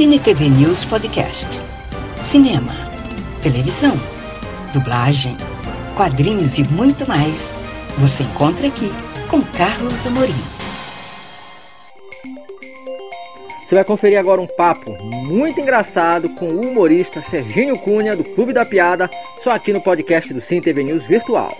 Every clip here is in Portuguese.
Cine TV News Podcast. Cinema, televisão, dublagem, quadrinhos e muito mais. Você encontra aqui com Carlos Amorim. Você vai conferir agora um papo muito engraçado com o humorista Serginho Cunha, do Clube da Piada, só aqui no podcast do Cine TV News Virtual.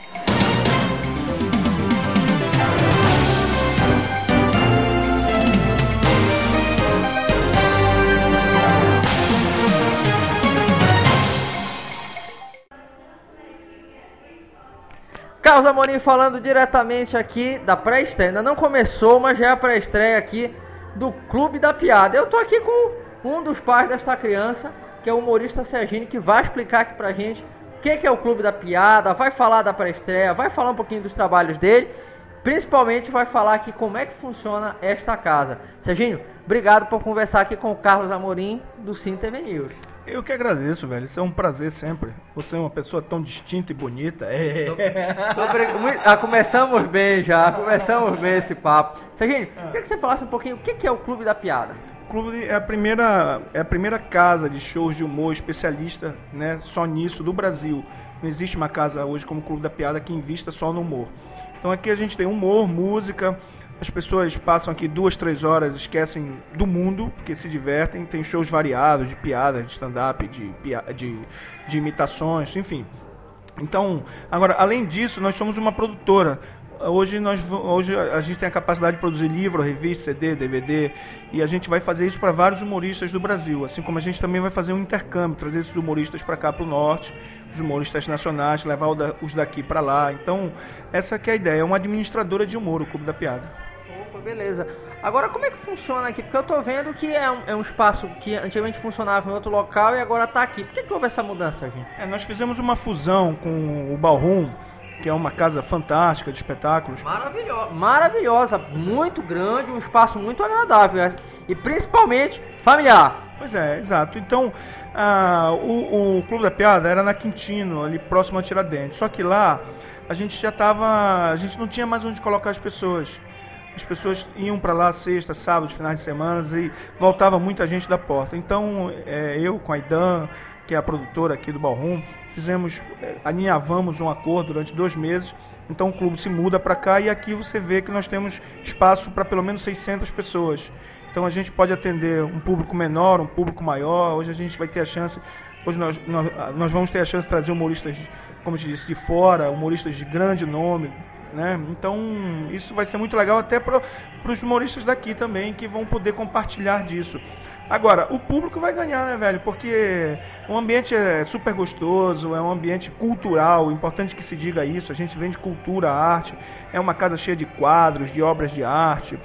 Carlos Amorim falando diretamente aqui da pré-estreia. Ainda não começou, mas já é a pré-estreia aqui do Clube da Piada. Eu tô aqui com um dos pais desta criança, que é o humorista Serginho, que vai explicar aqui pra gente o que, que é o Clube da Piada, vai falar da pré-estreia, vai falar um pouquinho dos trabalhos dele, principalmente vai falar aqui como é que funciona esta casa. Serginho, obrigado por conversar aqui com o Carlos Amorim do Sim TV News. Eu que agradeço, velho. Isso é um prazer sempre. Você é uma pessoa tão distinta e bonita. É. Tô, tô, ah, começamos bem já, começamos bem esse papo. Serginho, ah. queria que você falasse um pouquinho o que é o Clube da Piada. O Clube é a primeira, é a primeira casa de shows de humor especialista, né, só nisso do Brasil. Não existe uma casa hoje como o Clube da Piada que invista só no humor. Então aqui a gente tem humor, música, as pessoas passam aqui duas, três horas, esquecem do mundo, porque se divertem. Tem shows variados de piadas, de stand-up, de, de, de imitações, enfim. Então, agora, além disso, nós somos uma produtora. Hoje, nós, hoje a gente tem a capacidade de produzir livro, revista, CD, DVD, e a gente vai fazer isso para vários humoristas do Brasil, assim como a gente também vai fazer um intercâmbio, trazer esses humoristas para cá para o norte, os humoristas nacionais, levar os daqui para lá. Então, essa que é a ideia, é uma administradora de humor, o Clube da Piada beleza. Agora, como é que funciona aqui? Porque eu tô vendo que é um, é um espaço que antigamente funcionava em outro local e agora tá aqui. Por que, que houve essa mudança, gente? É, nós fizemos uma fusão com o Ballroom, que é uma casa fantástica de espetáculos. Maravilhosa, maravilhosa, muito grande, um espaço muito agradável é, e principalmente familiar. Pois é, exato. Então, ah, o, o Clube da Piada era na Quintino, ali próximo a Tiradentes. Só que lá a gente já estava, a gente não tinha mais onde colocar as pessoas. As pessoas iam para lá sexta, sábado, finais de semana e voltava muita gente da porta. Então, é, eu com a Idan, que é a produtora aqui do Ballroom, fizemos, é, alinhavamos um acordo durante dois meses. Então o clube se muda para cá e aqui você vê que nós temos espaço para pelo menos 600 pessoas. Então a gente pode atender um público menor, um público maior. Hoje a gente vai ter a chance, hoje nós, nós, nós vamos ter a chance de trazer humoristas, como eu te disse, de fora, humoristas de grande nome, né? Então, isso vai ser muito legal até para os humoristas daqui também, que vão poder compartilhar disso. Agora, o público vai ganhar, né, velho? Porque o ambiente é super gostoso, é um ambiente cultural, importante que se diga isso. A gente vende cultura, arte, é uma casa cheia de quadros, de obras de arte,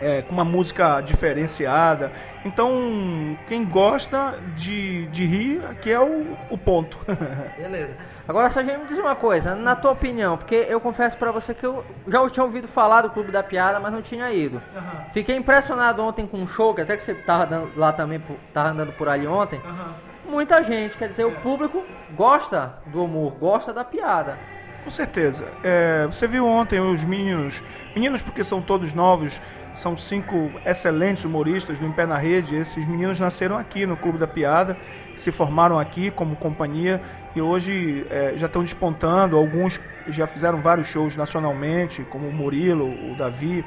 é, com uma música diferenciada. Então, quem gosta de, de rir, aqui é o, o ponto. Beleza. Agora, Sargento, me diz uma coisa, na tua opinião, porque eu confesso para você que eu já tinha ouvido falar do Clube da Piada, mas não tinha ido. Uhum. Fiquei impressionado ontem com um show, que até que você estava lá também, estava andando por ali ontem. Uhum. Muita gente, quer dizer, o público gosta do humor, gosta da piada. Com certeza. É, você viu ontem os meninos, meninos porque são todos novos, são cinco excelentes humoristas do Em Pé na Rede. Esses meninos nasceram aqui no Clube da Piada, se formaram aqui como companhia e hoje é, já estão despontando. Alguns já fizeram vários shows nacionalmente, como o Murilo, o Davi.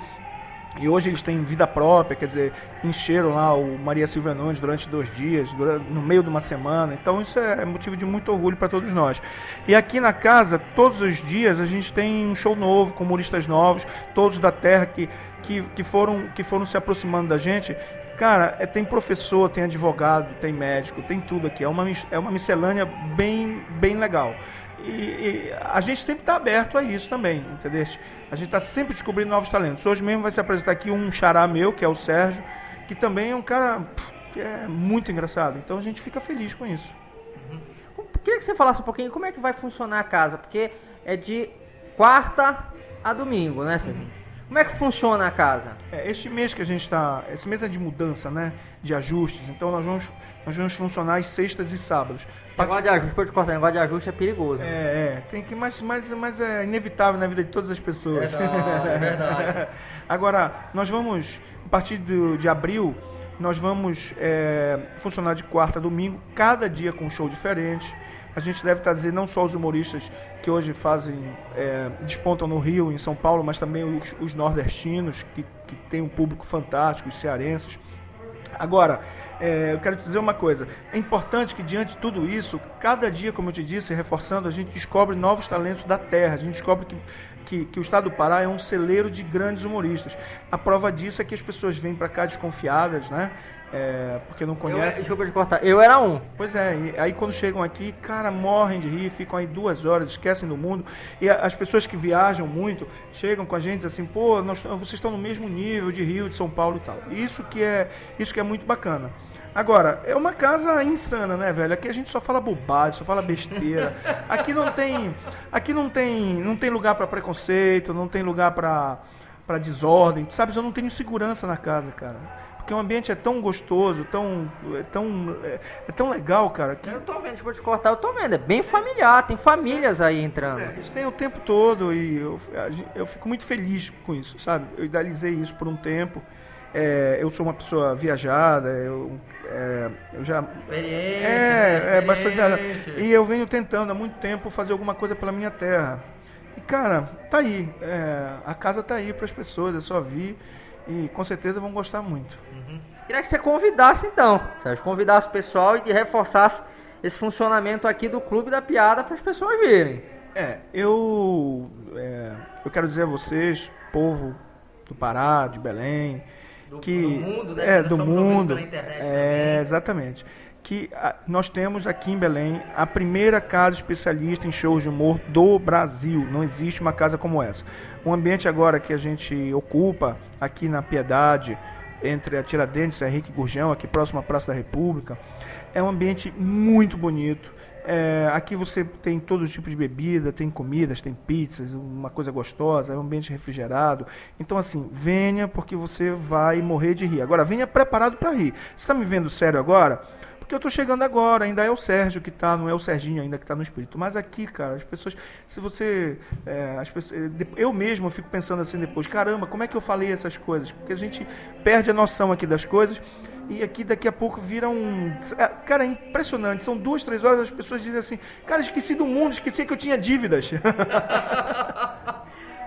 E hoje eles têm vida própria, quer dizer, encheram lá o Maria Silvia Nunes durante dois dias, no meio de uma semana. Então isso é motivo de muito orgulho para todos nós. E aqui na casa, todos os dias, a gente tem um show novo, com humoristas novos, todos da terra que, que, que, foram, que foram se aproximando da gente. Cara, é, tem professor, tem advogado, tem médico, tem tudo aqui. É uma, é uma miscelânea bem, bem legal. E, e a gente sempre está aberto a isso também, entendeu? A gente está sempre descobrindo novos talentos. Hoje mesmo vai se apresentar aqui um xará meu, que é o Sérgio, que também é um cara que é muito engraçado. Então a gente fica feliz com isso. Uhum. Queria que você falasse um pouquinho como é que vai funcionar a casa, porque é de quarta a domingo, né, Sérgio? Uhum. Como é que funciona a casa? É, este mês que a gente está. Esse mês é de mudança, né? De ajustes. Então nós vamos, nós vamos funcionar às sextas e sábados. Negócio de ajuste, pode cortar, negócio de ajuste é perigoso. É, é. Tem que, mas, mas, mas é inevitável na vida de todas as pessoas. É, não, é verdade. Agora, nós vamos, a partir do, de abril, Nós vamos é, funcionar de quarta a domingo, cada dia com um show diferente. A gente deve trazer não só os humoristas que hoje fazem, é, despontam no Rio, em São Paulo, mas também os, os nordestinos, que, que têm um público fantástico, os cearenses. Agora, é, eu quero te dizer uma coisa: é importante que, diante de tudo isso, cada dia, como eu te disse, reforçando, a gente descobre novos talentos da terra, a gente descobre que, que, que o estado do Pará é um celeiro de grandes humoristas. A prova disso é que as pessoas vêm para cá desconfiadas, né? É, porque não conhecem. Eu, desculpa te cortar, eu era um. Pois é, e aí quando chegam aqui, cara, morrem de rir, ficam aí duas horas, esquecem do mundo. E as pessoas que viajam muito chegam com a gente assim, pô, nós, vocês estão no mesmo nível de Rio, de São Paulo e tal. Isso que é, isso que é muito bacana. Agora, é uma casa insana, né, velho? Aqui a gente só fala bobagem, só fala besteira. Aqui não tem, aqui não tem, não tem lugar para preconceito, não tem lugar para para desordem. Sabe, eu não tenho segurança na casa, cara. Porque o ambiente é tão gostoso, tão, é tão, é, é tão legal, cara. Que... Eu tô vendo, tipo, te cortar, eu tô vendo. É bem familiar, tem famílias aí entrando. É, isso tem o tempo todo e eu, eu fico muito feliz com isso, sabe? Eu idealizei isso por um tempo. É, eu sou uma pessoa viajada, eu, é, eu já. Experiência. É, é bastante. E eu venho tentando há muito tempo fazer alguma coisa pela minha terra. E, cara, tá aí. É, a casa tá aí para as pessoas, é só vir e com certeza vão gostar muito. Uhum. Queria que você convidasse então, Sérgio, convidasse o pessoal e reforçasse esse funcionamento aqui do Clube da Piada para as pessoas virem. É, eu, é, eu quero dizer a vocês, povo do Pará, de Belém, do, que do mundo, né? é do mundo, é, exatamente, que a, nós temos aqui em Belém a primeira casa especialista em shows de humor do Brasil. Não existe uma casa como essa. O ambiente agora que a gente ocupa aqui na Piedade, entre a Tiradentes e a Henrique Gurgão, aqui próximo à Praça da República, é um ambiente muito bonito. É, aqui você tem todo tipo de bebida, tem comidas, tem pizzas, uma coisa gostosa, é um ambiente refrigerado. Então, assim, venha porque você vai morrer de rir. Agora, venha preparado para rir. Você está me vendo sério agora? Porque eu estou chegando agora, ainda é o Sérgio que está, não é o Serginho ainda que está no espírito. Mas aqui, cara, as pessoas, se você, é, as pessoas, eu mesmo fico pensando assim depois, caramba, como é que eu falei essas coisas? Porque a gente perde a noção aqui das coisas e aqui daqui a pouco vira um. É, cara, é impressionante. São duas, três horas as pessoas dizem assim: Cara, esqueci do mundo, esqueci que eu tinha dívidas.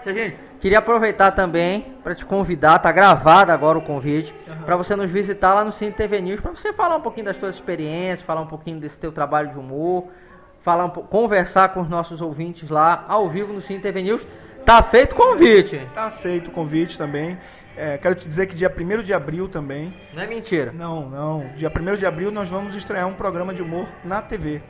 Gente, queria aproveitar também para te convidar, tá gravado agora o convite, uhum. para você nos visitar lá no Cine TV News, para você falar um pouquinho das suas experiências, falar um pouquinho desse teu trabalho de humor, falar um, conversar com os nossos ouvintes lá ao vivo no Cine TV News. Tá feito o convite. Tá aceito o convite também. É, quero te dizer que dia 1 de abril também. Não é mentira. Não, não. Dia 1 de abril nós vamos estrear um programa de humor na TV.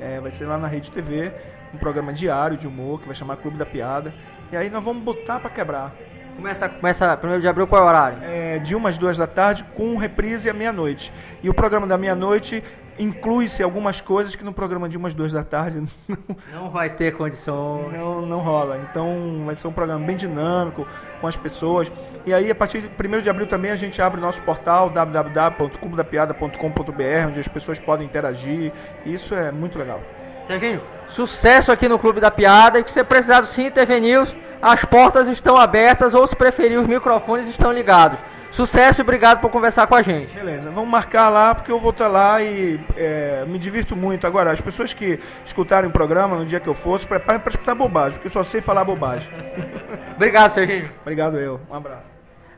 É, vai ser lá na Rede TV, um programa diário de humor que vai chamar Clube da Piada. E aí nós vamos botar para quebrar. Começa, começa primeiro de abril, qual é o horário? É, de umas duas da tarde, com reprise à meia-noite. E o programa da meia-noite inclui-se algumas coisas que no programa de umas duas da tarde não, não vai ter condições. Não, não rola. Então vai ser um programa bem dinâmico com as pessoas. E aí, a partir de 1 de abril também a gente abre o nosso portal www.cubodapiada.com.br, onde as pessoas podem interagir. Isso é muito legal. Serginho, sucesso aqui no Clube da Piada. E que você precisar do Sim TV News, as portas estão abertas ou se preferir os microfones estão ligados. Sucesso e obrigado por conversar com a gente. Beleza, vamos marcar lá porque eu vou estar lá e é, me divirto muito. Agora, as pessoas que escutarem o programa no dia que eu for, se preparem para escutar bobagem, porque eu só sei falar bobagem. obrigado, Serginho. Obrigado eu. Um abraço.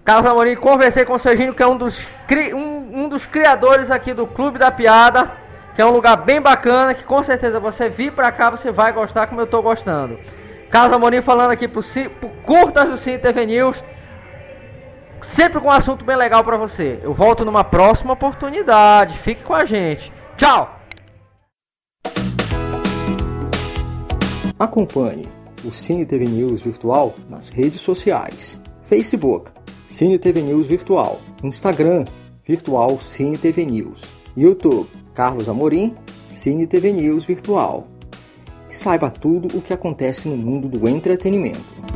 Carlos Amorim, conversei com o Serginho, que é um dos, um, um dos criadores aqui do Clube da Piada, que é um lugar bem bacana, que com certeza você vir para cá, você vai gostar como eu estou gostando. Carlos Amorim falando aqui por, por curtas do Cine TV News sempre com um assunto bem legal para você. Eu volto numa próxima oportunidade. Fique com a gente. Tchau! Acompanhe o Cine TV News Virtual nas redes sociais: Facebook, Cine TV News Virtual, Instagram, Virtual Cine TV News, YouTube, Carlos Amorim, Cine TV News Virtual. E saiba tudo o que acontece no mundo do entretenimento.